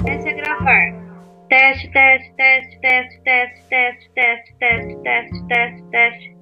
Comece a é gravar. Teste, teste, teste, teste, teste, teste, teste, teste, teste, teste, teste.